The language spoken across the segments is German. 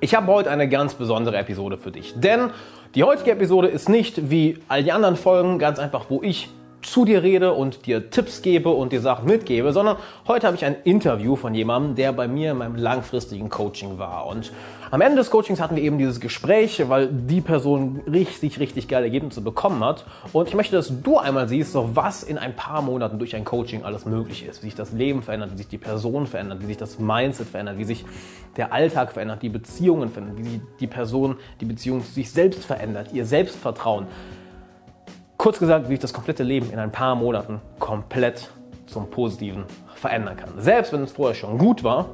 Ich habe heute eine ganz besondere Episode für dich, denn die heutige Episode ist nicht wie all die anderen Folgen ganz einfach, wo ich zu dir rede und dir Tipps gebe und dir Sachen mitgebe, sondern heute habe ich ein Interview von jemandem, der bei mir in meinem langfristigen Coaching war. Und am Ende des Coachings hatten wir eben dieses Gespräch, weil die Person richtig, richtig geile Ergebnisse bekommen hat. Und ich möchte, dass du einmal siehst, so was in ein paar Monaten durch ein Coaching alles möglich ist, wie sich das Leben verändert, wie sich die Person verändert, wie sich das Mindset verändert, wie sich der Alltag verändert, die Beziehungen verändern, wie die Person, die Beziehung zu sich selbst verändert, ihr Selbstvertrauen. Kurz gesagt, wie ich das komplette Leben in ein paar Monaten komplett zum Positiven verändern kann. Selbst wenn es vorher schon gut war,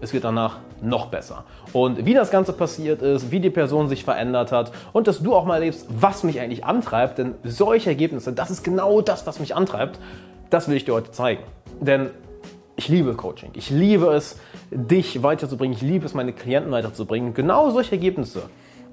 es wird danach noch besser. Und wie das Ganze passiert ist, wie die Person sich verändert hat und dass du auch mal erlebst, was mich eigentlich antreibt, denn solche Ergebnisse, das ist genau das, was mich antreibt, das will ich dir heute zeigen. Denn ich liebe Coaching. Ich liebe es, dich weiterzubringen. Ich liebe es, meine Klienten weiterzubringen. Genau solche Ergebnisse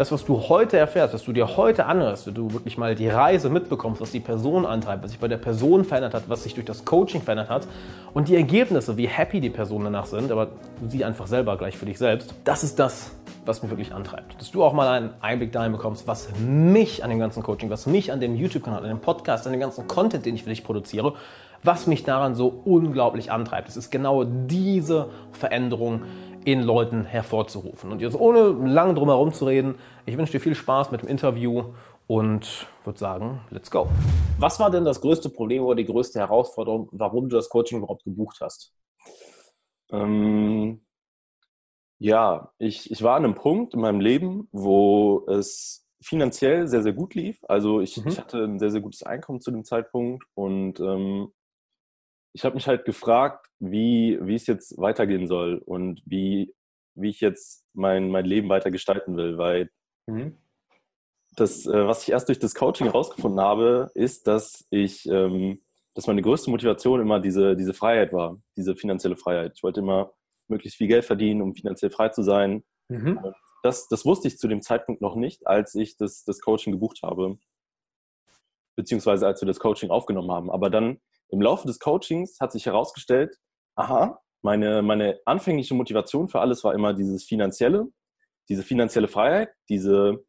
das, was du heute erfährst, was du dir heute anhörst, wenn du wirklich mal die Reise mitbekommst, was die Person antreibt, was sich bei der Person verändert hat, was sich durch das Coaching verändert hat und die Ergebnisse, wie happy die Personen danach sind, aber sie einfach selber gleich für dich selbst, das ist das, was mich wirklich antreibt. Dass du auch mal einen Einblick dahin bekommst, was mich an dem ganzen Coaching, was mich an dem YouTube-Kanal, an dem Podcast, an dem ganzen Content, den ich für dich produziere, was mich daran so unglaublich antreibt. Es ist genau diese Veränderung, in Leuten hervorzurufen. Und jetzt ohne lang drum herum zu reden, ich wünsche dir viel Spaß mit dem Interview und würde sagen, let's go. Was war denn das größte Problem oder die größte Herausforderung, warum du das Coaching überhaupt gebucht hast? Ähm, ja, ich, ich war an einem Punkt in meinem Leben, wo es finanziell sehr, sehr gut lief. Also ich, mhm. ich hatte ein sehr, sehr gutes Einkommen zu dem Zeitpunkt und ähm, ich habe mich halt gefragt, wie, wie es jetzt weitergehen soll und wie, wie ich jetzt mein, mein Leben weiter gestalten will, weil mhm. das, äh, was ich erst durch das Coaching herausgefunden habe, ist, dass ich, ähm, dass meine größte Motivation immer diese, diese Freiheit war, diese finanzielle Freiheit. Ich wollte immer möglichst viel Geld verdienen, um finanziell frei zu sein. Mhm. Das, das wusste ich zu dem Zeitpunkt noch nicht, als ich das, das Coaching gebucht habe, beziehungsweise als wir das Coaching aufgenommen haben. Aber dann im Laufe des Coachings hat sich herausgestellt, aha, meine, meine anfängliche Motivation für alles war immer dieses Finanzielle, diese finanzielle Freiheit, diese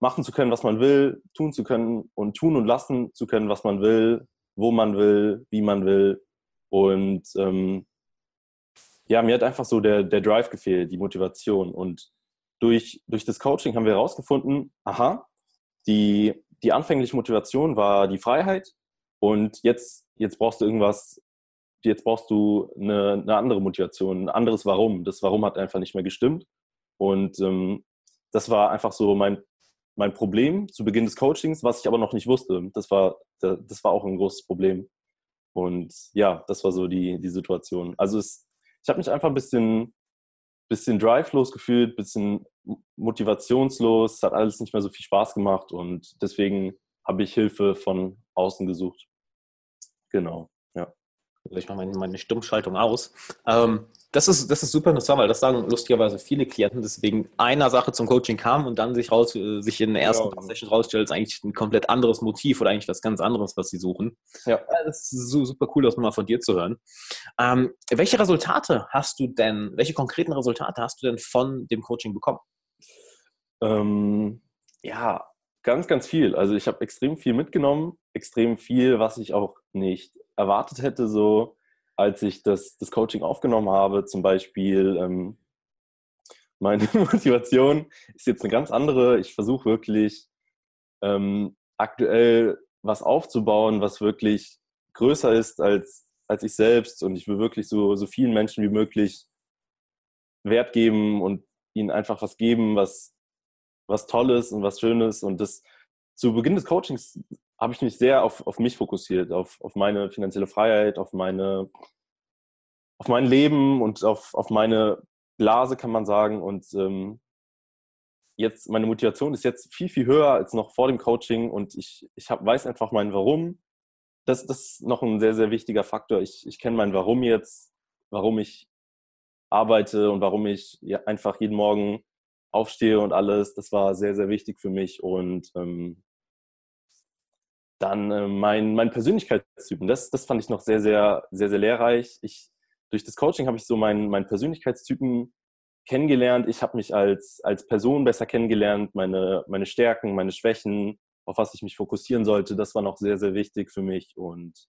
machen zu können, was man will, tun zu können und tun und lassen zu können, was man will, wo man will, wie man will. Und ähm, ja, mir hat einfach so der, der Drive gefehlt, die Motivation. Und durch, durch das Coaching haben wir herausgefunden, aha, die, die anfängliche Motivation war die Freiheit, und jetzt, jetzt brauchst du irgendwas, jetzt brauchst du eine, eine andere Motivation, ein anderes Warum. Das Warum hat einfach nicht mehr gestimmt. Und ähm, das war einfach so mein, mein Problem zu Beginn des Coachings, was ich aber noch nicht wusste. Das war, das war auch ein großes Problem. Und ja, das war so die, die Situation. Also es, ich habe mich einfach ein bisschen, bisschen drivelos gefühlt, ein bisschen motivationslos, es hat alles nicht mehr so viel Spaß gemacht und deswegen habe ich Hilfe von außen gesucht. Genau. Ich mache meine, meine Stummschaltung aus. Ähm, das, ist, das ist super interessant, weil das sagen lustigerweise viele Klienten, deswegen einer Sache zum Coaching kam und dann sich, raus, äh, sich in den ersten ja. Sessions rausstellt, ist eigentlich ein komplett anderes Motiv oder eigentlich was ganz anderes, was sie suchen. Ja. Das ist super cool, das mal von dir zu hören. Ähm, welche Resultate hast du denn, welche konkreten Resultate hast du denn von dem Coaching bekommen? Ähm, ja, Ganz, ganz viel. Also ich habe extrem viel mitgenommen, extrem viel, was ich auch nicht erwartet hätte, so als ich das, das Coaching aufgenommen habe. Zum Beispiel ähm, meine Motivation ist jetzt eine ganz andere. Ich versuche wirklich ähm, aktuell was aufzubauen, was wirklich größer ist als, als ich selbst. Und ich will wirklich so, so vielen Menschen wie möglich Wert geben und ihnen einfach was geben, was, was Tolles und was Schönes. Und das zu Beginn des Coachings habe ich mich sehr auf, auf mich fokussiert, auf, auf meine finanzielle Freiheit, auf meine, auf mein Leben und auf, auf meine Blase, kann man sagen. Und ähm, jetzt, meine Motivation ist jetzt viel, viel höher als noch vor dem Coaching und ich, ich hab, weiß einfach mein Warum. Das, das ist noch ein sehr, sehr wichtiger Faktor. Ich, ich kenne mein Warum jetzt, warum ich arbeite und warum ich einfach jeden Morgen aufstehe und alles. Das war sehr, sehr wichtig für mich. Und ähm, dann äh, mein, mein Persönlichkeitstypen, das, das fand ich noch sehr, sehr, sehr, sehr lehrreich. Ich, durch das Coaching habe ich so meinen, meinen Persönlichkeitstypen kennengelernt, ich habe mich als, als Person besser kennengelernt, meine, meine Stärken, meine Schwächen, auf was ich mich fokussieren sollte, das war noch sehr, sehr wichtig für mich. Und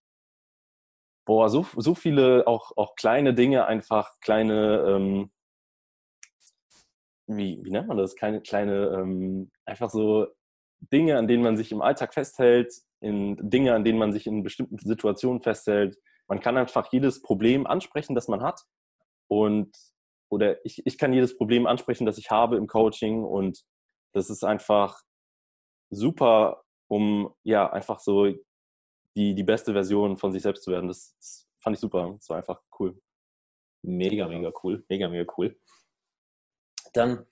boah, so, so viele auch, auch kleine Dinge, einfach kleine, ähm, wie, wie nennt man das? Kleine, kleine, ähm, einfach so Dinge, an denen man sich im Alltag festhält, in Dinge, an denen man sich in bestimmten Situationen festhält. Man kann einfach jedes Problem ansprechen, das man hat. Und oder ich, ich kann jedes Problem ansprechen, das ich habe im Coaching. Und das ist einfach super, um ja einfach so die, die beste Version von sich selbst zu werden. Das, das fand ich super. Das war einfach cool. Mega, mega cool. Mega, mega cool. Dann,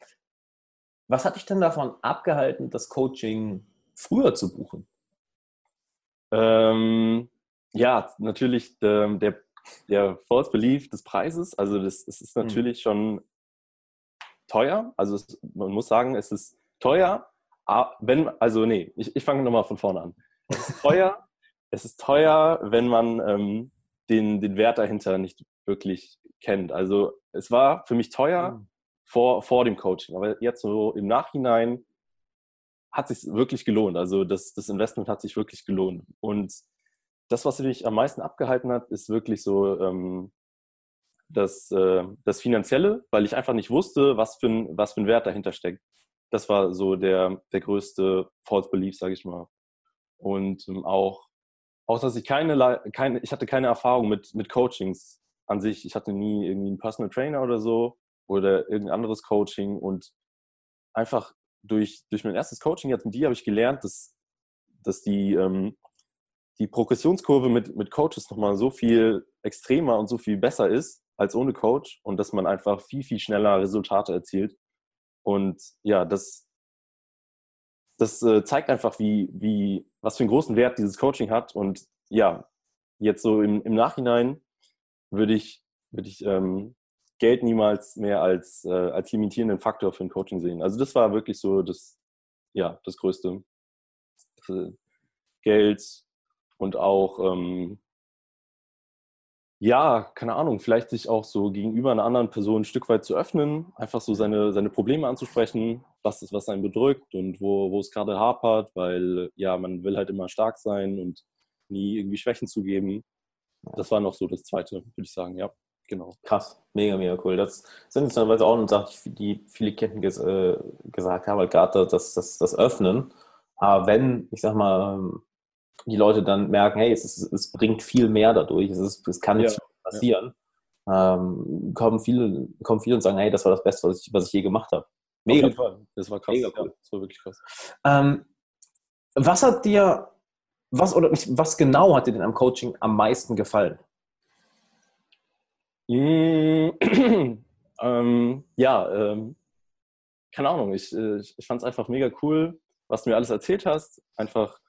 was hat dich denn davon abgehalten, das Coaching früher zu buchen? Ähm, ja, natürlich der, der, der False Belief des Preises. Also das, das ist hm. natürlich mhm. schon teuer. Also es, man muss sagen, es ist teuer. Wenn, also nee, ich, ich fange nochmal von vorne an. Es ist teuer, es ist teuer, wenn man ähm, den, den Wert dahinter nicht wirklich kennt. Also es war für mich teuer mhm. Vor, vor dem Coaching, aber jetzt so im Nachhinein hat sich wirklich gelohnt. Also das, das Investment hat sich wirklich gelohnt. Und das, was mich am meisten abgehalten hat, ist wirklich so ähm, das, äh, das Finanzielle, weil ich einfach nicht wusste, was für ein, was für ein Wert dahinter steckt. Das war so der, der größte False Belief, sage ich mal. Und ähm, auch auch dass ich keine, keine, ich hatte keine Erfahrung mit, mit Coachings an sich. Ich hatte nie irgendwie einen Personal Trainer oder so oder irgendein anderes Coaching und einfach durch, durch mein erstes Coaching jetzt mit dir habe ich gelernt, dass, dass die, ähm, die Progressionskurve mit, mit Coaches nochmal so viel extremer und so viel besser ist als ohne Coach und dass man einfach viel, viel schneller Resultate erzielt. Und ja, das, das äh, zeigt einfach, wie, wie, was für einen großen Wert dieses Coaching hat. Und ja, jetzt so im, im Nachhinein würde ich, würde ich ähm, Geld niemals mehr als, äh, als limitierenden Faktor für ein Coaching sehen. Also das war wirklich so das, ja, das Größte. Äh, Geld und auch ähm, ja, keine Ahnung, vielleicht sich auch so gegenüber einer anderen Person ein Stück weit zu öffnen, einfach so seine, seine Probleme anzusprechen, was ist, was einen bedrückt und wo, wo es gerade hapert, weil ja, man will halt immer stark sein und nie irgendwie Schwächen zugeben. Das war noch so das Zweite, würde ich sagen, ja, genau. Krass, mega, mega cool. Das sind jetzt teilweise auch eine Sache, die viele Ketten ges äh, gesagt haben, halt gerade das, das, das Öffnen. Aber wenn, ich sag mal, die Leute dann merken, hey, es, ist, es bringt viel mehr dadurch, es, ist, es kann nicht ja, passieren, ja. ähm, kommen, viele, kommen viele und sagen, hey, das war das Beste, was ich, was ich je gemacht habe. Mega. Auf jeden Fall. Das war krass. Mega cool. Ja, das war wirklich krass. Ähm, was hat dir, was oder was genau hat dir denn am Coaching am meisten gefallen? Mm, ähm, ja, ähm, keine Ahnung. Ich, äh, ich, ich fand es einfach mega cool, was du mir alles erzählt hast. Einfach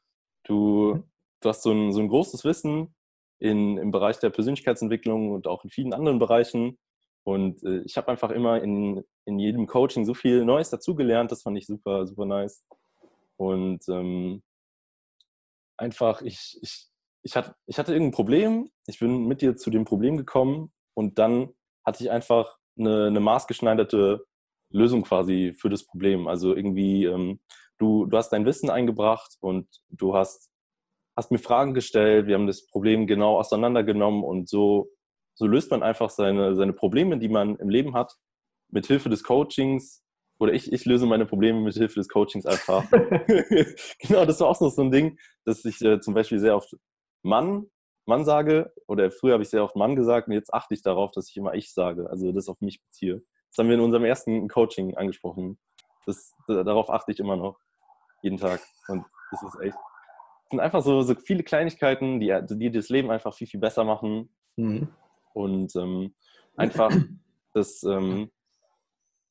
Du, du hast so ein, so ein großes Wissen in, im Bereich der Persönlichkeitsentwicklung und auch in vielen anderen Bereichen. Und äh, ich habe einfach immer in, in jedem Coaching so viel Neues dazugelernt. Das fand ich super, super nice. Und ähm, einfach, ich, ich, ich, hatte, ich hatte irgendein Problem. Ich bin mit dir zu dem Problem gekommen und dann hatte ich einfach eine, eine maßgeschneiderte Lösung quasi für das Problem. Also irgendwie ähm, du, du hast dein Wissen eingebracht und du hast, hast mir Fragen gestellt, wir haben das Problem genau auseinandergenommen und so, so löst man einfach seine, seine Probleme, die man im Leben hat, mit Hilfe des Coachings. Oder ich, ich löse meine Probleme mit Hilfe des Coachings einfach. genau, das war auch so ein Ding, dass ich äh, zum Beispiel sehr oft Mann, Mann sage, oder früher habe ich sehr oft Mann gesagt und jetzt achte ich darauf, dass ich immer ich sage, also das auf mich beziehe. Das haben wir in unserem ersten Coaching angesprochen. Das, darauf achte ich immer noch jeden Tag. Und das ist echt. Es sind einfach so, so viele Kleinigkeiten, die, die das Leben einfach viel, viel besser machen. Mhm. Und ähm, einfach, dass, ähm,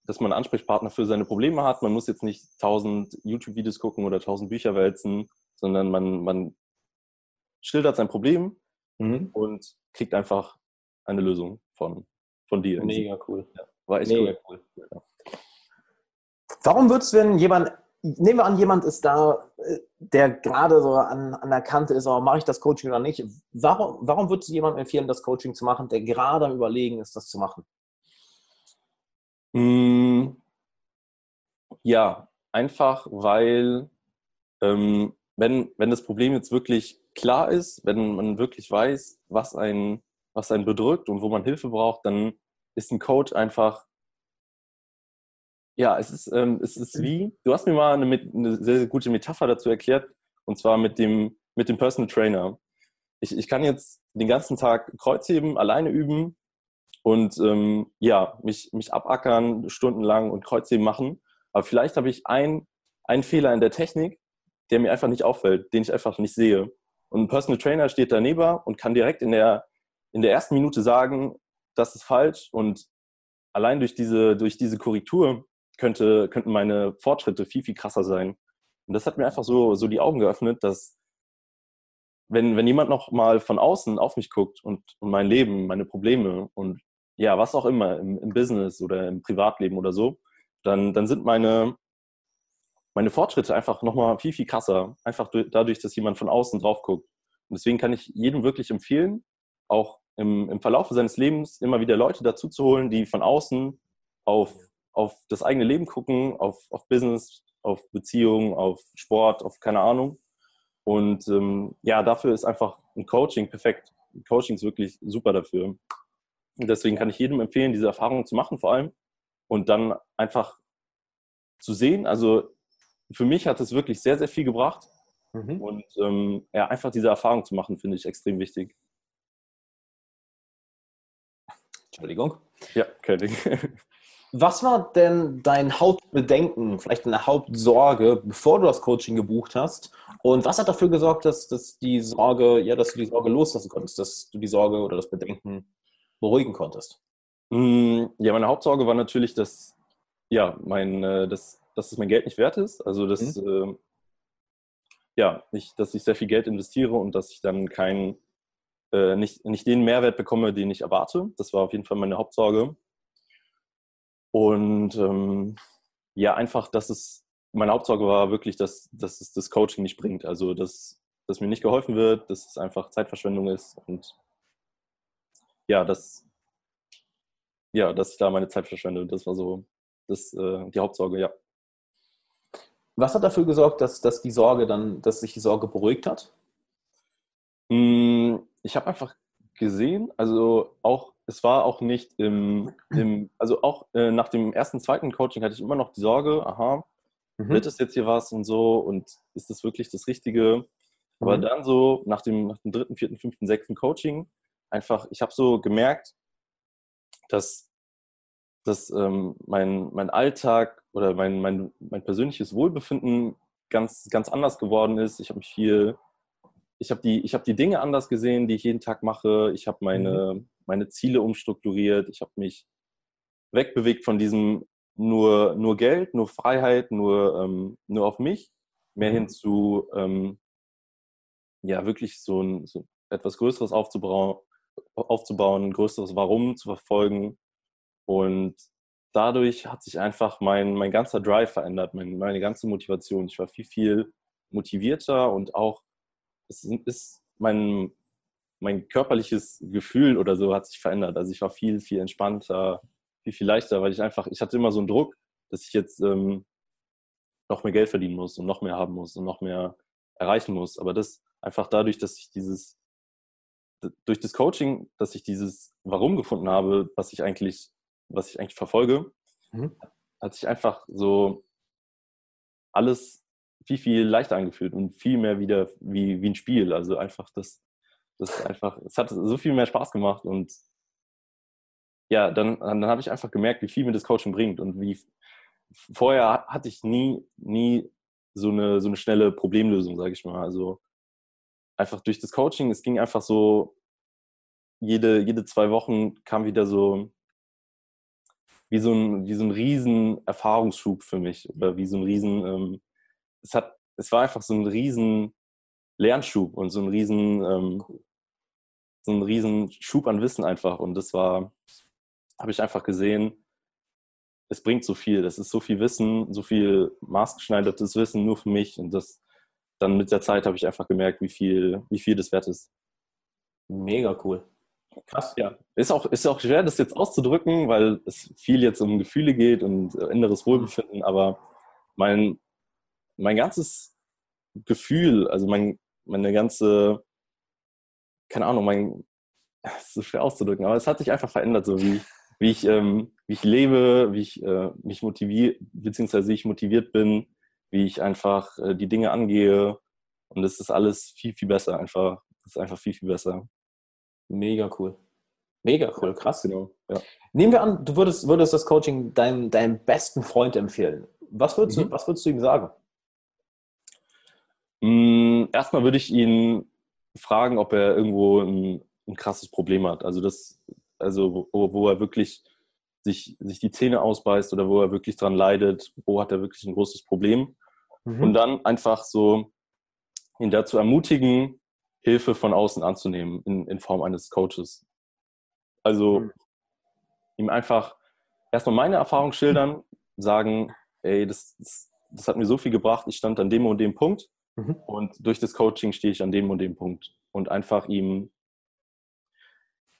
dass man einen Ansprechpartner für seine Probleme hat. Man muss jetzt nicht tausend YouTube-Videos gucken oder tausend Bücher wälzen, sondern man, man schildert sein Problem mhm. und kriegt einfach eine Lösung von, von dir. Mega cool. Ja, war echt Mega cool. cool. Ja. Warum würdest du, wenn jemand nehmen wir an, jemand ist da, der gerade so an, an der Kante ist, aber mache ich das Coaching oder nicht? Warum, warum würdest du jemandem empfehlen, das Coaching zu machen, der gerade am Überlegen ist, das zu machen? Mm, ja, einfach weil, ähm, wenn, wenn das Problem jetzt wirklich klar ist, wenn man wirklich weiß, was einen, was einen bedrückt und wo man Hilfe braucht, dann ist ein Coach einfach, ja, es ist, ähm, es ist wie, du hast mir mal eine, eine sehr, sehr gute Metapher dazu erklärt, und zwar mit dem, mit dem Personal Trainer. Ich, ich kann jetzt den ganzen Tag Kreuzheben alleine üben und ähm, ja, mich, mich abackern stundenlang und Kreuzheben machen. Aber vielleicht habe ich einen Fehler in der Technik, der mir einfach nicht auffällt, den ich einfach nicht sehe. Und ein Personal Trainer steht daneben und kann direkt in der, in der ersten Minute sagen, das ist falsch. Und allein durch diese, durch diese Korrektur könnte, könnten meine Fortschritte viel, viel krasser sein. Und das hat mir einfach so, so die Augen geöffnet, dass wenn, wenn jemand noch mal von außen auf mich guckt und, und mein Leben, meine Probleme und ja, was auch immer, im, im Business oder im Privatleben oder so, dann, dann sind meine, meine Fortschritte einfach nochmal viel, viel krasser. Einfach dadurch, dass jemand von außen drauf guckt. Und deswegen kann ich jedem wirklich empfehlen, auch im, im Verlauf seines Lebens immer wieder Leute dazu zu holen, die von außen auf, auf das eigene Leben gucken, auf, auf Business, auf Beziehungen, auf Sport, auf keine Ahnung. Und ähm, ja, dafür ist einfach ein Coaching perfekt. Coaching ist wirklich super dafür. Und deswegen kann ich jedem empfehlen, diese Erfahrung zu machen, vor allem. Und dann einfach zu sehen. Also für mich hat es wirklich sehr, sehr viel gebracht. Mhm. Und ähm, ja, einfach diese Erfahrung zu machen, finde ich extrem wichtig. Entschuldigung. Ja, kein Ding. Was war denn dein Hauptbedenken, vielleicht deine Hauptsorge, bevor du das Coaching gebucht hast? Und was hat dafür gesorgt, dass, dass die Sorge, ja, dass du die Sorge loslassen konntest, dass du die Sorge oder das Bedenken beruhigen konntest? Mm, ja, meine Hauptsorge war natürlich, dass, ja, mein, äh, dass, es mein Geld nicht wert ist. Also, dass, mhm. äh, ja, nicht, dass ich sehr viel Geld investiere und dass ich dann keinen, äh, nicht, nicht den Mehrwert bekomme, den ich erwarte. Das war auf jeden Fall meine Hauptsorge. Und ähm, ja, einfach, dass es, meine Hauptsorge war wirklich, dass, dass es das Coaching nicht bringt. Also, dass, dass mir nicht geholfen wird, dass es einfach Zeitverschwendung ist und ja, dass, ja, dass ich da meine Zeit verschwende. Das war so das, äh, die Hauptsorge, ja. Was hat dafür gesorgt, dass, dass die Sorge dann, dass sich die Sorge beruhigt hat? Hm, ich habe einfach gesehen, also auch, es war auch nicht im, im also auch äh, nach dem ersten, zweiten Coaching hatte ich immer noch die Sorge, aha, mhm. wird es jetzt hier was und so und ist das wirklich das Richtige? Aber mhm. dann so nach dem, nach dem dritten, vierten, fünften, sechsten Coaching einfach, ich habe so gemerkt, dass, dass ähm, mein, mein Alltag oder mein, mein, mein persönliches Wohlbefinden ganz, ganz anders geworden ist. Ich habe mich viel, ich habe die, hab die Dinge anders gesehen, die ich jeden Tag mache. Ich habe meine, mhm. meine Ziele umstrukturiert. Ich habe mich wegbewegt von diesem nur, nur Geld, nur Freiheit, nur, ähm, nur auf mich, mehr mhm. hin zu ähm, ja, wirklich so, ein, so etwas Größeres aufzubauen, aufzubauen, ein größeres Warum zu verfolgen. Und dadurch hat sich einfach mein, mein ganzer Drive verändert, mein, meine ganze Motivation. Ich war viel, viel motivierter und auch es ist mein, mein körperliches Gefühl oder so hat sich verändert. Also ich war viel, viel entspannter, viel, viel leichter, weil ich einfach, ich hatte immer so einen Druck, dass ich jetzt ähm, noch mehr Geld verdienen muss und noch mehr haben muss und noch mehr erreichen muss. Aber das einfach dadurch, dass ich dieses durch das Coaching, dass ich dieses Warum gefunden habe, was ich eigentlich, was ich eigentlich verfolge, mhm. hat sich einfach so alles viel, viel leichter angefühlt und viel mehr wieder wie, wie ein Spiel. Also einfach das, das einfach, es hat so viel mehr Spaß gemacht und ja, dann, dann habe ich einfach gemerkt, wie viel mir das Coaching bringt und wie vorher hatte ich nie, nie so eine, so eine schnelle Problemlösung, sage ich mal. Also einfach durch das Coaching, es ging einfach so, jede, jede zwei Wochen kam wieder so wie so ein, wie so ein riesen Erfahrungsschub für mich oder wie so ein riesen, ähm, es hat, es war einfach so ein riesen Lernschub und so ein riesen, ähm, so ein riesen Schub an Wissen einfach und das war, habe ich einfach gesehen, es bringt so viel, das ist so viel Wissen, so viel maßgeschneidertes Wissen nur für mich und das dann mit der Zeit habe ich einfach gemerkt, wie viel, wie viel das wert ist. Mega cool. Krass. Ja, ist auch, ist auch schwer, das jetzt auszudrücken, weil es viel jetzt um Gefühle geht und inneres Wohlbefinden, aber mein, mein ganzes Gefühl, also mein, meine ganze, keine Ahnung, mein, es ist so schwer auszudrücken, aber es hat sich einfach verändert, so wie, wie, ich, ähm, wie ich lebe, wie ich äh, mich motiviert, beziehungsweise wie ich motiviert bin, wie ich einfach äh, die Dinge angehe. Und es ist alles viel, viel besser, einfach. Es ist einfach viel, viel besser. Mega cool. Mega cool, krass. Genau. Ja. Nehmen wir an, du würdest, würdest das Coaching deinem, deinem besten Freund empfehlen. Was würdest, mhm. du, was würdest du ihm sagen? Mm, erstmal würde ich ihn fragen, ob er irgendwo ein, ein krasses Problem hat. Also das, also wo, wo, er wirklich sich, sich die Zähne ausbeißt oder wo er wirklich dran leidet, wo hat er wirklich ein großes Problem. Mhm. Und dann einfach so ihn dazu ermutigen, Hilfe von außen anzunehmen in, in Form eines Coaches. Also mhm. ihm einfach erstmal meine Erfahrung schildern, sagen, ey, das, das, das, hat mir so viel gebracht, ich stand an dem und dem Punkt mhm. und durch das Coaching stehe ich an dem und dem Punkt. Und einfach ihm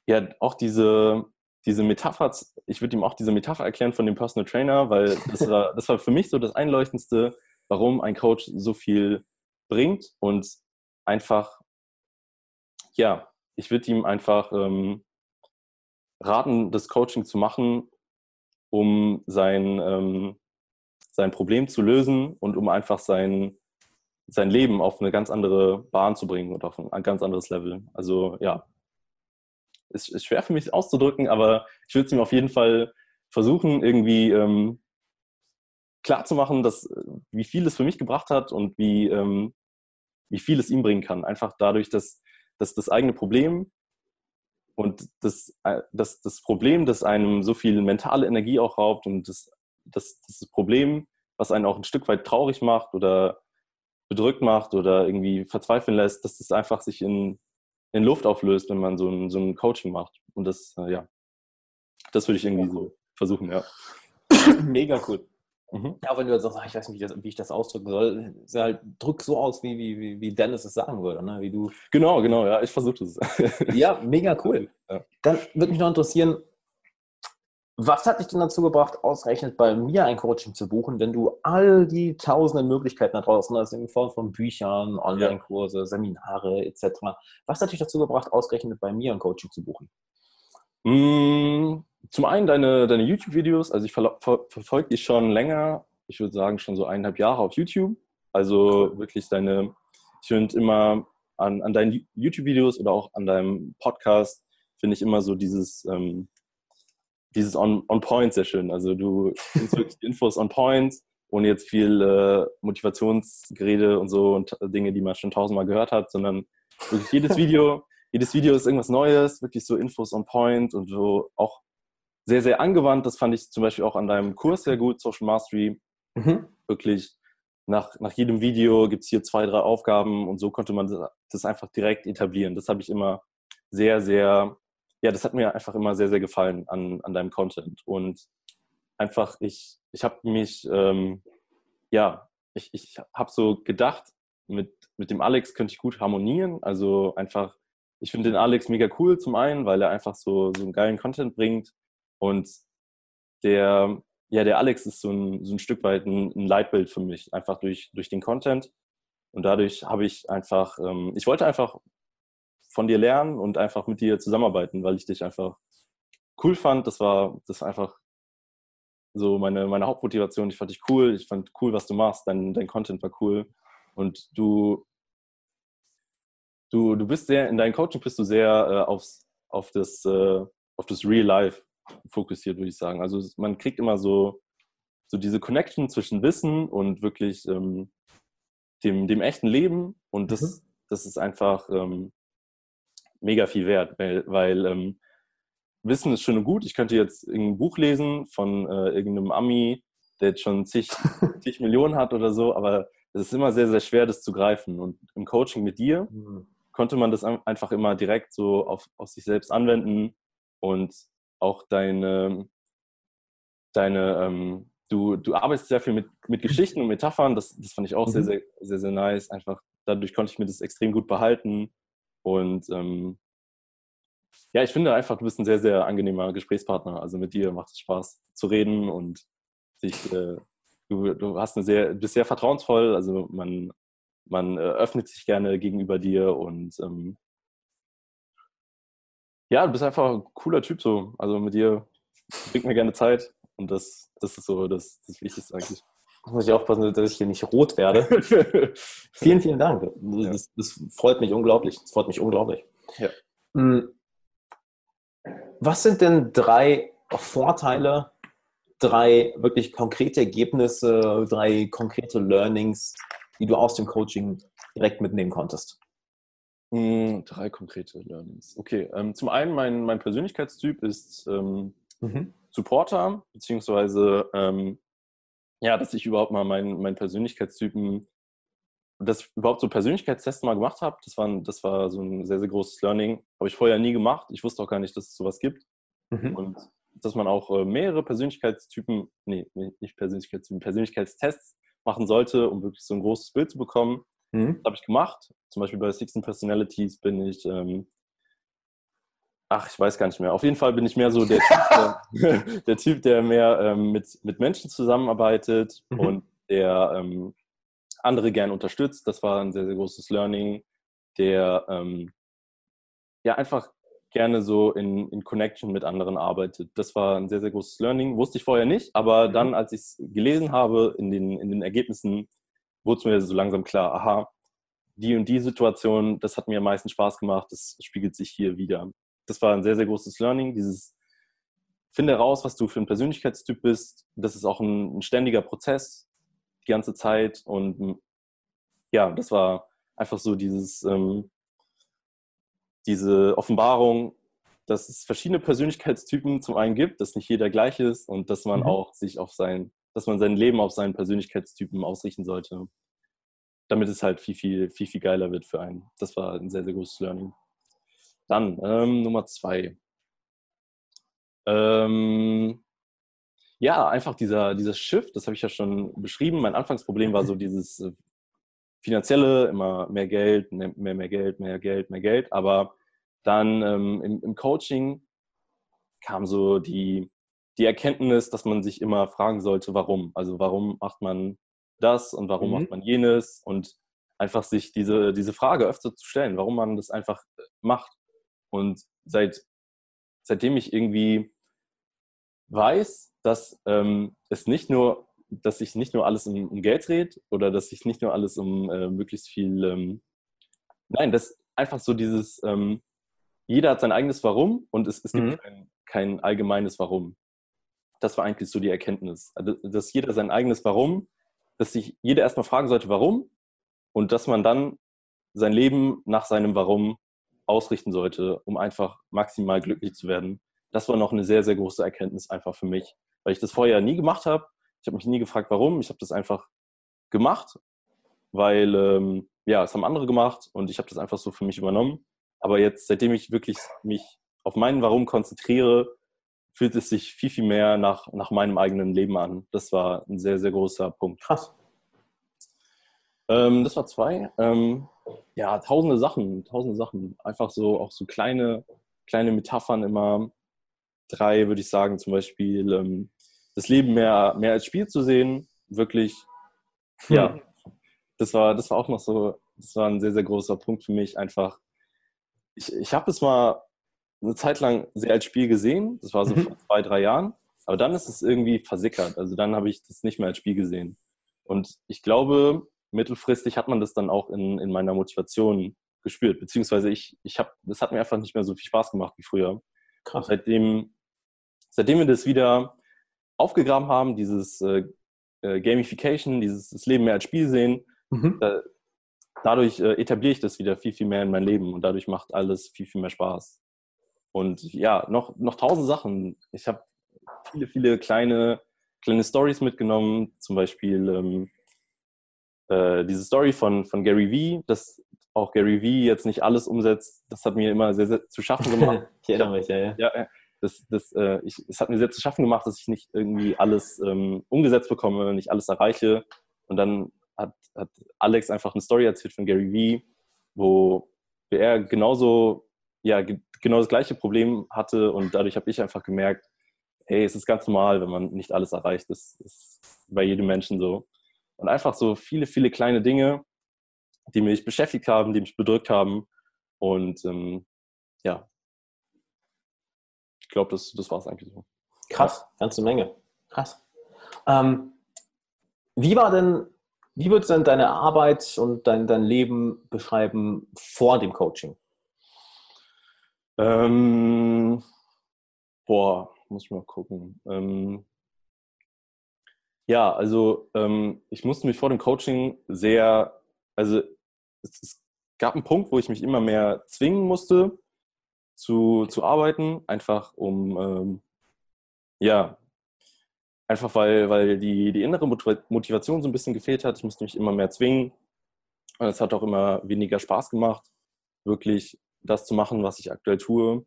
ja auch diese, diese Metapher, ich würde ihm auch diese Metapher erklären von dem Personal Trainer, weil das war, das war für mich so das Einleuchtendste, warum ein Coach so viel bringt und einfach, ja, ich würde ihm einfach ähm, raten, das Coaching zu machen, um sein, ähm, sein Problem zu lösen und um einfach sein, sein Leben auf eine ganz andere Bahn zu bringen und auf ein ganz anderes Level. Also ja, ist, ist schwer für mich auszudrücken, aber ich würde es ihm auf jeden Fall versuchen, irgendwie ähm, klar dass, wie viel es für mich gebracht hat und wie, ähm, wie viel es ihm bringen kann. Einfach dadurch, dass, dass das eigene Problem und das, äh, das, das Problem, das einem so viel mentale Energie auch raubt und das, das, das Problem, was einen auch ein Stück weit traurig macht oder bedrückt macht oder irgendwie verzweifeln lässt, dass das einfach sich in, in Luft auflöst, wenn man so ein, so ein Coaching macht. Und das, äh, ja, das würde ich irgendwie so versuchen, ja. Mega cool. Mhm. Ja, wenn du jetzt sagst, ich weiß nicht, wie, ich das ausdrücken soll, halt, drück so aus, wie, wie, wie Dennis es sagen würde, ne? wie du. Genau, genau, ja, ich versuche das. ja, mega cool. Ja. Dann würde mich noch interessieren, was hat dich denn dazu gebracht, ausgerechnet bei mir ein Coaching zu buchen, wenn du all die tausenden Möglichkeiten da draußen hast, in Form von Büchern, Online-Kurse, Seminare etc. Was hat dich dazu gebracht, ausgerechnet bei mir ein Coaching zu buchen? Mm, zum einen deine, deine YouTube-Videos, also ich ver ver verfolge dich schon länger, ich würde sagen schon so eineinhalb Jahre auf YouTube. Also wirklich deine, ich finde immer an, an deinen YouTube-Videos oder auch an deinem Podcast, finde ich immer so dieses, ähm, dieses on, on Point sehr schön. Also du findest wirklich Infos on Point, ohne jetzt viel äh, Motivationsgerede und so und Dinge, die man schon tausendmal gehört hat, sondern wirklich jedes Video, jedes Video ist irgendwas Neues, wirklich so Infos on Point und so auch sehr, sehr angewandt. Das fand ich zum Beispiel auch an deinem Kurs sehr gut, Social Mastery. Mhm. Wirklich nach, nach jedem Video gibt es hier zwei, drei Aufgaben und so konnte man das einfach direkt etablieren. Das habe ich immer sehr, sehr, ja, das hat mir einfach immer sehr, sehr gefallen an, an deinem Content. Und einfach, ich, ich habe mich, ähm, ja, ich, ich habe so gedacht, mit, mit dem Alex könnte ich gut harmonieren. Also einfach, ich finde den Alex mega cool zum einen, weil er einfach so, so einen geilen Content bringt. Und der, ja, der Alex ist so ein, so ein Stück weit ein, ein Leitbild für mich, einfach durch, durch den Content. Und dadurch habe ich einfach, ähm, ich wollte einfach von dir lernen und einfach mit dir zusammenarbeiten, weil ich dich einfach cool fand. Das war, das war einfach so meine, meine Hauptmotivation. Ich fand dich cool, ich fand cool, was du machst, dein, dein Content war cool. Und du, du, du bist sehr, in deinem Coaching bist du sehr äh, aufs, auf das, äh, auf das Real Life fokussiert, würde ich sagen. Also man kriegt immer so, so diese Connection zwischen Wissen und wirklich ähm, dem, dem echten Leben. Und das, mhm. das ist einfach ähm, mega viel wert, weil, weil ähm, Wissen ist schön und gut. Ich könnte jetzt ein Buch lesen von äh, irgendeinem Ami, der jetzt schon zig, zig Millionen hat oder so, aber es ist immer sehr, sehr schwer, das zu greifen. Und im Coaching mit dir mhm. konnte man das einfach immer direkt so auf, auf sich selbst anwenden und auch deine, deine ähm, du, du arbeitest sehr viel mit, mit Geschichten und Metaphern, das, das fand ich auch mhm. sehr, sehr, sehr, sehr nice. Einfach dadurch konnte ich mir das extrem gut behalten und ähm, ja, ich finde einfach, du bist ein sehr, sehr angenehmer Gesprächspartner. Also mit dir macht es Spaß zu reden und sich, äh, du, du hast eine sehr, bist sehr vertrauensvoll, also man, man äh, öffnet sich gerne gegenüber dir und ähm, ja, du bist einfach ein cooler Typ so. Also mit dir bringt mir gerne Zeit und das, das ist so das, das Wichtigste eigentlich. Da muss ich aufpassen, dass ich hier nicht rot werde. vielen, vielen Dank. Das, das, freut mich unglaublich. Das freut mich unglaublich. Ja. Hm. Was sind denn drei Vorteile, drei wirklich konkrete Ergebnisse, drei konkrete Learnings, die du aus dem Coaching direkt mitnehmen konntest? Hm, drei konkrete Learnings. Okay, ähm, zum einen, mein, mein Persönlichkeitstyp ist ähm, mhm. Supporter, beziehungsweise ähm, ja, dass ich überhaupt mal meinen mein Persönlichkeitstypen, dass ich überhaupt so Persönlichkeitstests mal gemacht habe, das war, das war so ein sehr, sehr großes Learning. Habe ich vorher nie gemacht. Ich wusste auch gar nicht, dass es sowas gibt. Mhm. Und dass man auch äh, mehrere Persönlichkeitstypen, nee, nicht Persönlichkeitstypen, Persönlichkeitstests machen sollte, um wirklich so ein großes Bild zu bekommen. Mhm. Das habe ich gemacht. Zum Beispiel bei 16 Personalities bin ich ähm, Ach, ich weiß gar nicht mehr. Auf jeden Fall bin ich mehr so der Typ, der, der, typ, der mehr ähm, mit, mit Menschen zusammenarbeitet mhm. und der ähm, andere gern unterstützt. Das war ein sehr, sehr großes Learning. Der ähm, ja einfach gerne so in, in Connection mit anderen arbeitet. Das war ein sehr, sehr großes Learning. Wusste ich vorher nicht, aber mhm. dann, als ich es gelesen habe, in den, in den Ergebnissen, wurde es mir so langsam klar, aha, die und die Situation, das hat mir am meisten Spaß gemacht, das spiegelt sich hier wieder das war ein sehr, sehr großes Learning. Dieses finde heraus, was du für ein Persönlichkeitstyp bist. Das ist auch ein, ein ständiger Prozess die ganze Zeit. Und ja, das war einfach so dieses, ähm, diese Offenbarung, dass es verschiedene Persönlichkeitstypen zum einen gibt, dass nicht jeder gleich ist und dass man mhm. auch sich auf sein, dass man sein Leben auf seinen Persönlichkeitstypen ausrichten sollte, damit es halt viel, viel, viel, viel geiler wird für einen. Das war ein sehr, sehr großes Learning. Dann ähm, Nummer zwei. Ähm, ja, einfach dieser, dieser Shift, das habe ich ja schon beschrieben. Mein Anfangsproblem war so dieses äh, finanzielle, immer mehr Geld, mehr, mehr Geld, mehr Geld, mehr Geld. Aber dann ähm, im, im, Coaching kam so die, die Erkenntnis, dass man sich immer fragen sollte, warum. Also warum macht man das und warum mhm. macht man jenes und einfach sich diese, diese Frage öfter zu stellen, warum man das einfach äh, macht. Und seit, seitdem ich irgendwie weiß, dass ähm, es nicht nur, dass sich nicht nur alles um, um, Geld dreht oder dass sich nicht nur alles um äh, möglichst viel, ähm, nein, das einfach so dieses, ähm, jeder hat sein eigenes Warum und es, es gibt mhm. kein, kein, allgemeines Warum. Das war eigentlich so die Erkenntnis, also, dass jeder sein eigenes Warum, dass sich jeder erstmal fragen sollte, warum und dass man dann sein Leben nach seinem Warum ausrichten sollte, um einfach maximal glücklich zu werden. Das war noch eine sehr, sehr große Erkenntnis einfach für mich, weil ich das vorher nie gemacht habe. Ich habe mich nie gefragt, warum. Ich habe das einfach gemacht, weil ähm, ja, es haben andere gemacht und ich habe das einfach so für mich übernommen. Aber jetzt, seitdem ich wirklich mich auf meinen Warum konzentriere, fühlt es sich viel, viel mehr nach, nach meinem eigenen Leben an. Das war ein sehr, sehr großer Punkt. Krass. Ähm, das war zwei. Ähm, ja, tausende Sachen, tausende Sachen. Einfach so, auch so kleine, kleine Metaphern immer. Drei würde ich sagen, zum Beispiel ähm, das Leben mehr, mehr als Spiel zu sehen. Wirklich, hm. ja, das war, das war auch noch so, das war ein sehr, sehr großer Punkt für mich. Einfach, ich, ich habe es mal eine Zeit lang sehr als Spiel gesehen. Das war so mhm. vor zwei, drei Jahren. Aber dann ist es irgendwie versickert. Also dann habe ich das nicht mehr als Spiel gesehen. Und ich glaube, mittelfristig hat man das dann auch in, in meiner Motivation gespürt. Beziehungsweise ich, ich habe, das hat mir einfach nicht mehr so viel Spaß gemacht wie früher. Krass. seitdem, seitdem wir das wieder aufgegraben haben, dieses äh, äh, Gamification, dieses das Leben mehr als Spiel sehen, mhm. äh, dadurch äh, etabliere ich das wieder viel, viel mehr in mein Leben und dadurch macht alles viel, viel mehr Spaß. Und ja, noch, noch tausend Sachen. Ich habe viele, viele kleine, kleine Stories mitgenommen, zum Beispiel ähm, äh, diese Story von, von Gary Vee, dass auch Gary Vee jetzt nicht alles umsetzt, das hat mir immer sehr, sehr zu schaffen gemacht. ich erinnere mich, ja, ja. ja das, das, äh, ich, es hat mir sehr zu schaffen gemacht, dass ich nicht irgendwie alles ähm, umgesetzt bekomme, nicht alles erreiche. Und dann hat, hat Alex einfach eine Story erzählt von Gary Vee, wo er genauso, ja, genau das gleiche Problem hatte und dadurch habe ich einfach gemerkt, hey, es ist ganz normal, wenn man nicht alles erreicht. Das ist bei jedem Menschen so. Und einfach so viele, viele kleine Dinge, die mich beschäftigt haben, die mich bedrückt haben. Und ähm, ja, ich glaube, das, das war es eigentlich so. Krass, ganze Menge. Krass. Ähm, wie war denn, wie würdest du denn deine Arbeit und dein, dein Leben beschreiben vor dem Coaching? Ähm, boah, muss ich mal gucken. Ähm, ja, also ähm, ich musste mich vor dem Coaching sehr, also es, es, gab einen Punkt, wo ich mich immer mehr zwingen musste zu, zu arbeiten, einfach um, ähm, ja, einfach weil, weil die, die innere Motivation so ein bisschen gefehlt hat. Ich musste mich immer mehr zwingen. Und es hat auch immer weniger Spaß gemacht, wirklich das zu machen, was ich aktuell tue.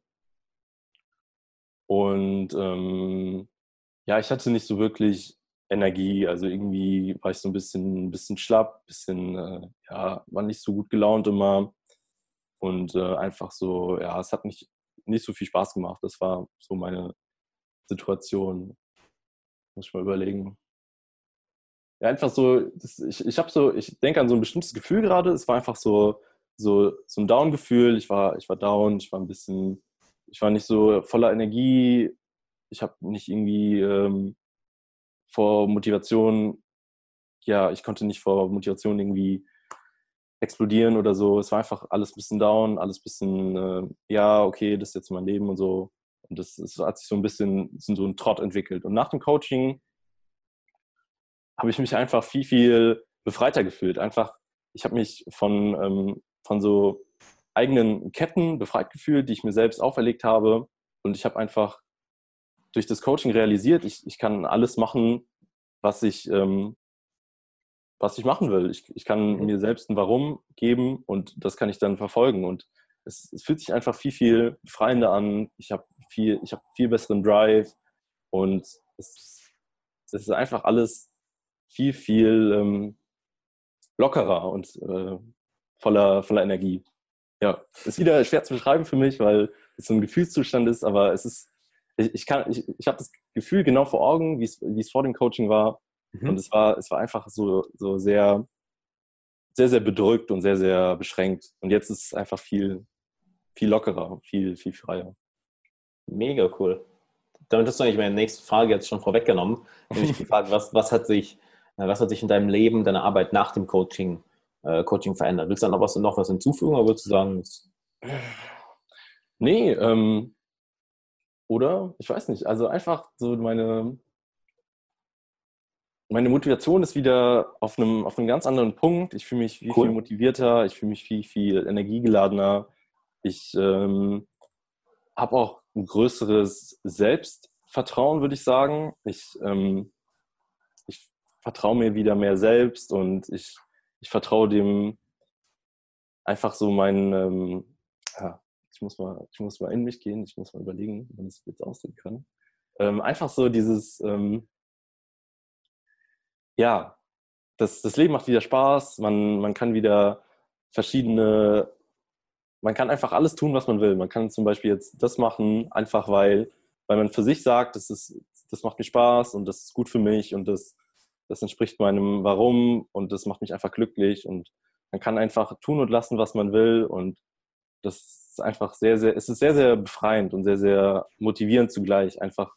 Und ähm, ja, ich hatte nicht so wirklich Energie. Also irgendwie war ich so ein bisschen, ein bisschen schlapp, bisschen, äh, ja, war nicht so gut gelaunt immer. Und äh, einfach so, ja, es hat nicht, nicht so viel Spaß gemacht. Das war so meine Situation. Muss ich mal überlegen. Ja, einfach so, das, ich, ich habe so, ich denke an so ein bestimmtes Gefühl gerade. Es war einfach so, so, so ein Down-Gefühl. Ich war, ich war down, ich war ein bisschen, ich war nicht so voller Energie. Ich habe nicht irgendwie ähm, vor Motivation, ja, ich konnte nicht vor Motivation irgendwie explodieren oder so. Es war einfach alles ein bisschen down, alles ein bisschen, äh, ja, okay, das ist jetzt mein Leben und so. Und das, das hat sich so ein bisschen so ein Trott entwickelt. Und nach dem Coaching habe ich mich einfach viel, viel befreiter gefühlt. Einfach, ich habe mich von, ähm, von so eigenen Ketten befreit gefühlt, die ich mir selbst auferlegt habe. Und ich habe einfach durch das Coaching realisiert, ich, ich kann alles machen, was ich, ähm, was ich machen will. Ich, ich kann mhm. mir selbst ein Warum geben und das kann ich dann verfolgen. Und es, es fühlt sich einfach viel, viel befreiender an. Ich habe viel, ich hab viel besseren Drive und es, es ist einfach alles viel, viel ähm, lockerer und äh, voller, voller Energie. Ja, ist wieder schwer zu beschreiben für mich, weil es so ein Gefühlszustand ist, aber es ist, ich, ich kann, ich, ich habe das Gefühl genau vor Augen, wie es, wie es vor dem Coaching war. Mhm. Und es war, es war einfach so, so sehr, sehr, sehr bedrückt und sehr, sehr beschränkt. Und jetzt ist es einfach viel, viel lockerer, viel, viel freier. Mega cool. Damit hast du eigentlich meine nächste Frage jetzt schon vorweggenommen. Nämlich die Frage, was, was, hat sich, äh, was hat sich in deinem Leben, deiner Arbeit nach dem Coaching, äh, Coaching verändert? Willst du dann noch was, noch was hinzufügen oder würdest du sagen, Nee, ähm, oder? Ich weiß nicht. Also einfach so meine, meine Motivation ist wieder auf einem, auf einem ganz anderen Punkt. Ich fühle mich viel, cool. viel motivierter, ich fühle mich viel, viel energiegeladener. Ich ähm, habe auch ein größeres Selbstvertrauen, würde ich sagen. Ich, ähm, ich vertraue mir wieder mehr selbst und ich, ich vertraue dem einfach so meinen, ähm, ja, ich muss, mal, ich muss mal in mich gehen, ich muss mal überlegen, wie man das jetzt aussehen kann. Ähm, einfach so dieses, ähm, ja, das, das Leben macht wieder Spaß, man, man kann wieder verschiedene, man kann einfach alles tun, was man will. Man kann zum Beispiel jetzt das machen, einfach weil, weil man für sich sagt, das, ist, das macht mir Spaß und das ist gut für mich und das, das entspricht meinem Warum und das macht mich einfach glücklich und man kann einfach tun und lassen, was man will und das ist einfach sehr, sehr, es ist sehr, sehr befreiend und sehr, sehr motivierend zugleich. Einfach,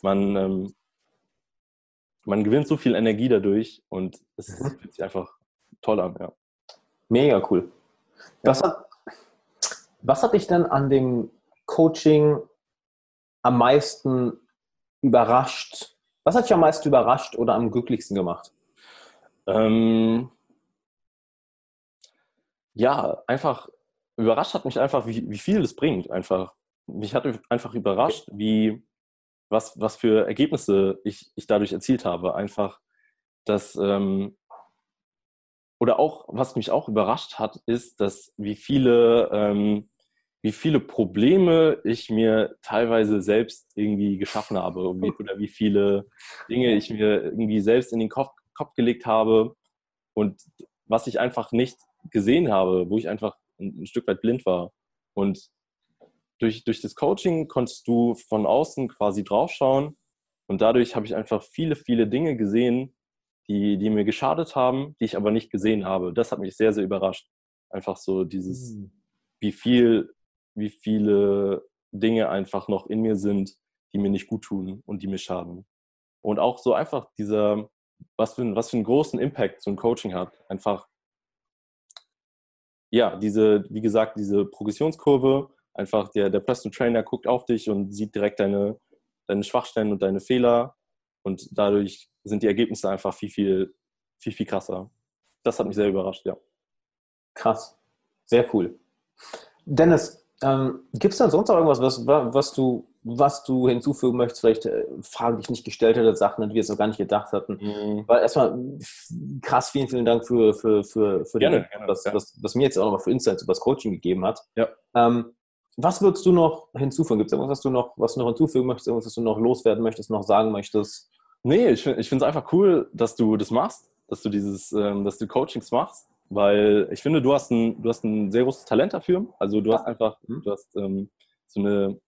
man, ähm, man gewinnt so viel Energie dadurch und es mhm. fühlt sich einfach toll an, ja. Mega cool. Was, hat, was hat dich denn an dem Coaching am meisten überrascht? Was hat dich am meisten überrascht oder am glücklichsten gemacht? Ähm, ja, einfach überrascht hat mich einfach, wie, wie viel es bringt. Einfach. Mich hat einfach überrascht, wie, was, was für Ergebnisse ich, ich dadurch erzielt habe. Einfach, dass, ähm, oder auch, was mich auch überrascht hat, ist, dass wie viele, ähm, wie viele Probleme ich mir teilweise selbst irgendwie geschaffen habe oder wie viele Dinge ich mir irgendwie selbst in den Kopf, Kopf gelegt habe und was ich einfach nicht gesehen habe, wo ich einfach ein, ein Stück weit blind war. Und durch, durch das Coaching konntest du von außen quasi draufschauen und dadurch habe ich einfach viele, viele Dinge gesehen, die, die mir geschadet haben, die ich aber nicht gesehen habe. Das hat mich sehr, sehr überrascht. Einfach so dieses, mhm. wie viel, wie viele Dinge einfach noch in mir sind, die mir nicht gut tun und die mir schaden. Und auch so einfach dieser, was für, was für einen großen Impact so ein Coaching hat. Einfach, ja, diese, wie gesagt, diese Progressionskurve, einfach der, der Personal Trainer guckt auf dich und sieht direkt deine, deine Schwachstellen und deine Fehler und dadurch sind die Ergebnisse einfach viel, viel, viel, viel krasser. Das hat mich sehr überrascht, ja. Krass. Sehr cool. Dennis, ähm, gibt es da sonst noch irgendwas, was, was, du, was du hinzufügen möchtest? Vielleicht äh, Fragen, die ich nicht gestellt hätte, Sachen, die wir jetzt noch gar nicht gedacht hatten. Mhm. Weil erstmal krass, vielen, vielen Dank für, für, für, für gerne, den, gerne, was, ja. was, was, mir jetzt auch nochmal für Insights über das Coaching gegeben hat. Ja. Ähm, was würdest du noch hinzufügen? Gibt es irgendwas, was du noch, was du noch hinzufügen möchtest, irgendwas, was du noch loswerden möchtest, noch sagen möchtest? Nee, ich, ich finde es einfach cool, dass du das machst, dass du dieses, ähm, dass du Coachings machst, weil ich finde, du hast ein, du hast ein sehr großes Talent dafür. Also du hast einfach, mhm. du hast ähm, so eine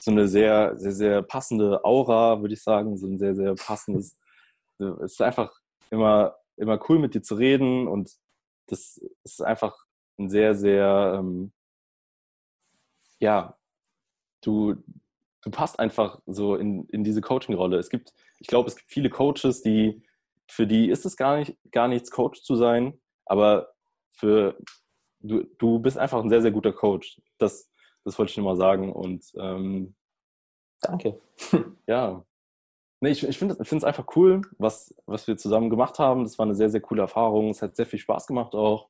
so eine sehr, sehr, sehr passende Aura, würde ich sagen, so ein sehr, sehr passendes. es ist einfach immer, immer cool, mit dir zu reden und das ist einfach ein sehr, sehr, ähm, ja, du, du passt einfach so in, in diese Coaching-Rolle. Es gibt, ich glaube, es gibt viele Coaches, die, für die ist es gar nicht, gar nichts, Coach zu sein, aber für, du, du bist einfach ein sehr, sehr guter Coach. Das, das wollte ich nur mal sagen. Und ähm, danke. ja. Nee, ich, ich finde es einfach cool, was, was wir zusammen gemacht haben. Das war eine sehr, sehr coole Erfahrung. Es hat sehr viel Spaß gemacht auch.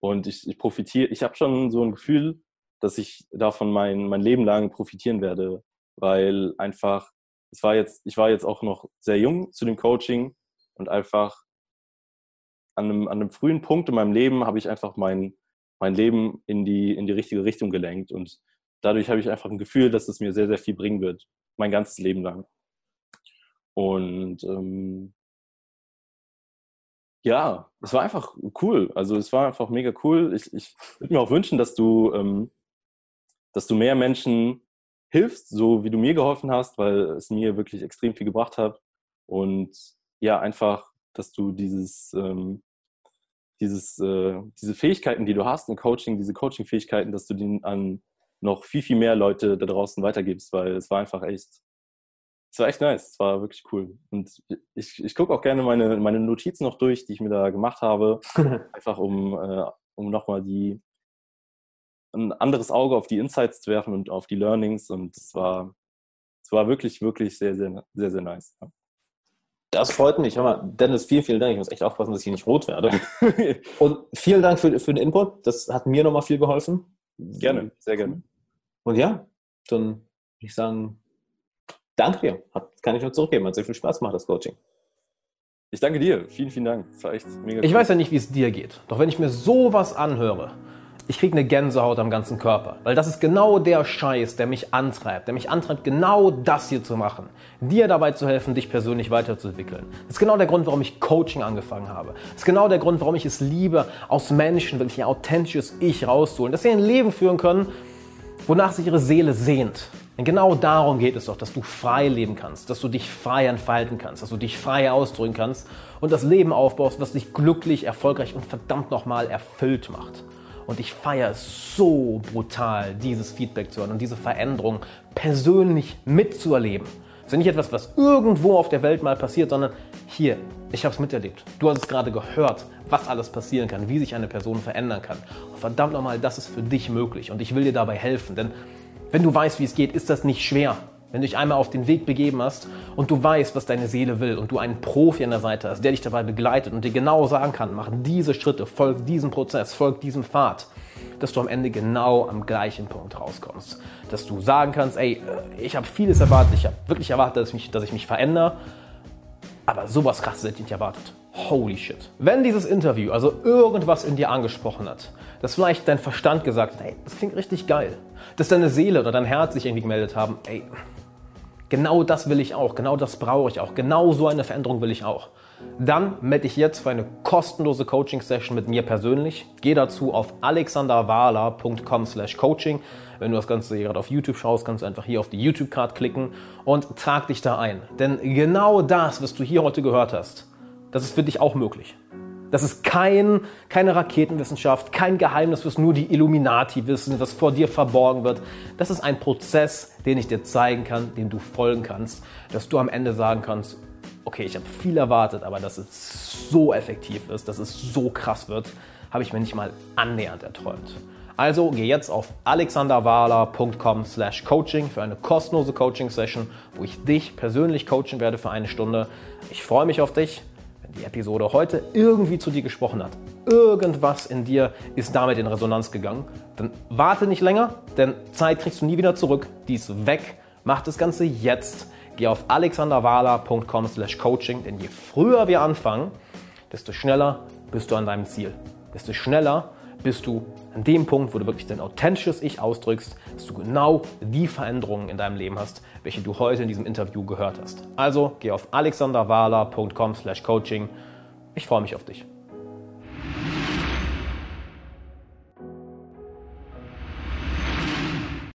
Und ich, ich profitiere, ich habe schon so ein Gefühl, dass ich davon mein, mein Leben lang profitieren werde, weil einfach, es war jetzt, ich war jetzt auch noch sehr jung zu dem Coaching und einfach an einem, an einem frühen Punkt in meinem Leben habe ich einfach mein, mein Leben in die, in die richtige Richtung gelenkt und dadurch habe ich einfach ein Gefühl, dass es mir sehr, sehr viel bringen wird, mein ganzes Leben lang. Und ähm, ja, es war einfach cool. Also es war einfach mega cool. Ich, ich würde mir auch wünschen, dass du, ähm, dass du mehr Menschen hilfst, so wie du mir geholfen hast, weil es mir wirklich extrem viel gebracht hat. Und ja, einfach, dass du dieses, ähm, dieses, äh, diese Fähigkeiten, die du hast im Coaching, diese Coaching-Fähigkeiten, dass du die an noch viel, viel mehr Leute da draußen weitergibst, weil es war einfach echt, es war echt nice, es war wirklich cool. Und ich, ich gucke auch gerne meine, meine Notizen noch durch, die ich mir da gemacht habe, einfach um, äh, um nochmal die, ein anderes Auge auf die Insights zu werfen und auf die Learnings und es war, es war wirklich, wirklich sehr, sehr, sehr, sehr nice. Das freut mich. Hör mal, Dennis, vielen, vielen Dank. Ich muss echt aufpassen, dass ich hier nicht rot werde. und vielen Dank für, für den Input. Das hat mir nochmal viel geholfen. Gerne, sehr gerne. Und ja, dann würde ich sagen, danke dir. Hat, kann ich nur zurückgeben. Hat sehr viel Spaß gemacht, das Coaching. Ich danke dir. Vielen, vielen Dank. Das war echt mega Ich cool. weiß ja nicht, wie es dir geht. Doch wenn ich mir sowas anhöre, ich kriege eine Gänsehaut am ganzen Körper. Weil das ist genau der Scheiß, der mich antreibt. Der mich antreibt, genau das hier zu machen. Dir dabei zu helfen, dich persönlich weiterzuentwickeln. Das ist genau der Grund, warum ich Coaching angefangen habe. Das ist genau der Grund, warum ich es liebe, aus Menschen wirklich ein authentisches Ich rauszuholen. Dass sie ein Leben führen können, wonach sich ihre Seele sehnt. Denn genau darum geht es doch, dass du frei leben kannst, dass du dich frei entfalten kannst, dass du dich frei ausdrücken kannst und das Leben aufbaust, was dich glücklich, erfolgreich und verdammt nochmal erfüllt macht. Und ich feiere es so brutal, dieses Feedback zu hören und diese Veränderung persönlich mitzuerleben. Das ist nicht etwas, was irgendwo auf der Welt mal passiert, sondern hier, ich habe es miterlebt. Du hast es gerade gehört, was alles passieren kann, wie sich eine Person verändern kann. Und verdammt nochmal, das ist für dich möglich und ich will dir dabei helfen. Denn wenn du weißt, wie es geht, ist das nicht schwer. Wenn du dich einmal auf den Weg begeben hast und du weißt, was deine Seele will und du einen Profi an der Seite hast, der dich dabei begleitet und dir genau sagen kann, mach diese Schritte, folg diesem Prozess, folg diesem Pfad, dass du am Ende genau am gleichen Punkt rauskommst. Dass du sagen kannst, ey, ich habe vieles erwartet, ich habe wirklich erwartet, dass ich mich, dass ich mich verändere, aber sowas krasses hätte ich nicht erwartet. Holy shit. Wenn dieses Interview also irgendwas in dir angesprochen hat, dass vielleicht dein Verstand gesagt hat, ey, das klingt richtig geil, dass deine Seele oder dein Herz sich irgendwie gemeldet haben, ey, Genau das will ich auch, genau das brauche ich auch, genau so eine Veränderung will ich auch. dann melde dich jetzt für eine kostenlose Coaching-Session mit mir persönlich. Geh dazu auf alexanderwahler.com slash coaching. Wenn du das Ganze gerade auf YouTube schaust, kannst du einfach hier auf die YouTube-Card klicken und trag dich da ein. Denn genau das, was du hier heute gehört hast, das ist für dich auch möglich. Das ist kein, keine Raketenwissenschaft, kein Geheimnis, was nur die Illuminati wissen, was vor dir verborgen wird. Das ist ein Prozess, den ich dir zeigen kann, dem du folgen kannst, dass du am Ende sagen kannst, okay, ich habe viel erwartet, aber dass es so effektiv ist, dass es so krass wird, habe ich mir nicht mal annähernd erträumt. Also geh jetzt auf alexanderwahler.com slash coaching für eine kostenlose Coaching-Session, wo ich dich persönlich coachen werde für eine Stunde. Ich freue mich auf dich die Episode heute irgendwie zu dir gesprochen hat, irgendwas in dir ist damit in Resonanz gegangen, dann warte nicht länger, denn Zeit kriegst du nie wieder zurück. Die ist weg. Mach das Ganze jetzt. Geh auf alexanderwala.com slash coaching, denn je früher wir anfangen, desto schneller bist du an deinem Ziel. Desto schneller bist du an dem Punkt, wo du wirklich dein authentisches Ich ausdrückst, dass du genau die Veränderungen in deinem Leben hast, welche du heute in diesem Interview gehört hast. Also geh auf alexanderwala.com/coaching. Ich freue mich auf dich.